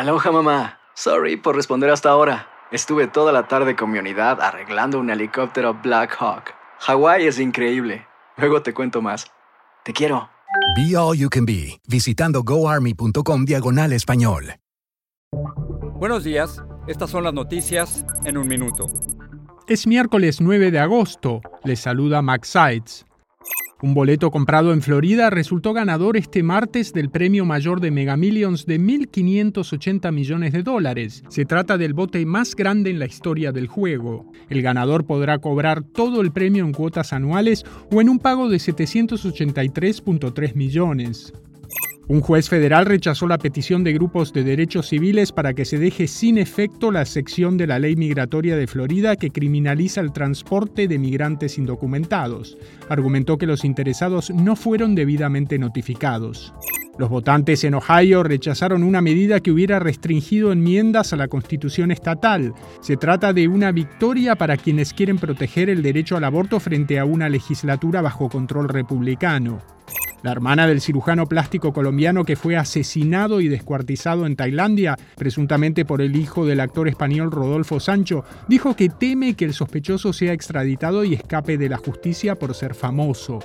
Aloha mamá. Sorry por responder hasta ahora. Estuve toda la tarde con mi unidad arreglando un helicóptero Black Hawk. Hawái es increíble. Luego te cuento más. Te quiero. Be All You Can Be, visitando goarmy.com diagonal español. Buenos días, estas son las noticias en un minuto. Es miércoles 9 de agosto. Les saluda Max Sides. Un boleto comprado en Florida resultó ganador este martes del premio mayor de Mega Millions de 1.580 millones de dólares. Se trata del bote más grande en la historia del juego. El ganador podrá cobrar todo el premio en cuotas anuales o en un pago de 783.3 millones. Un juez federal rechazó la petición de grupos de derechos civiles para que se deje sin efecto la sección de la ley migratoria de Florida que criminaliza el transporte de migrantes indocumentados. Argumentó que los interesados no fueron debidamente notificados. Los votantes en Ohio rechazaron una medida que hubiera restringido enmiendas a la constitución estatal. Se trata de una victoria para quienes quieren proteger el derecho al aborto frente a una legislatura bajo control republicano. La hermana del cirujano plástico colombiano que fue asesinado y descuartizado en Tailandia, presuntamente por el hijo del actor español Rodolfo Sancho, dijo que teme que el sospechoso sea extraditado y escape de la justicia por ser famoso.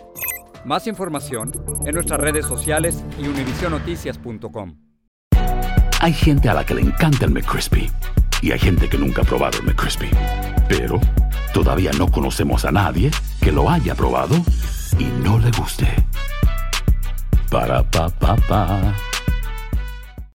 Más información en nuestras redes sociales y univisionoticias.com. Hay gente a la que le encanta el McCrispy y hay gente que nunca ha probado el McCrispy. Pero todavía no conocemos a nadie que lo haya probado y no le guste. Ba-da-ba-ba-ba